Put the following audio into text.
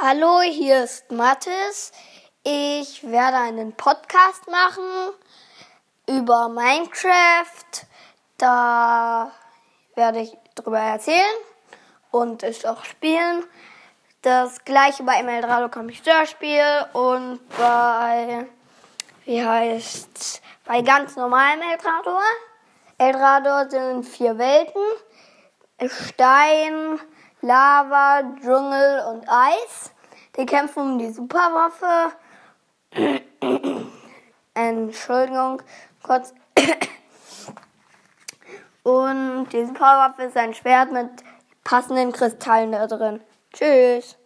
Hallo, hier ist Mathis. Ich werde einen Podcast machen über Minecraft. Da werde ich drüber erzählen und es auch spielen. Das gleiche bei Emeraldo Computerspiel und bei, wie heißt bei ganz normalem Eldrador. Eldrador sind vier Welten. Stein, Lava, Dschungel und Eis. Die kämpfen um die Superwaffe. Entschuldigung, kurz. Und die Superwaffe ist ein Schwert mit passenden Kristallen da drin. Tschüss.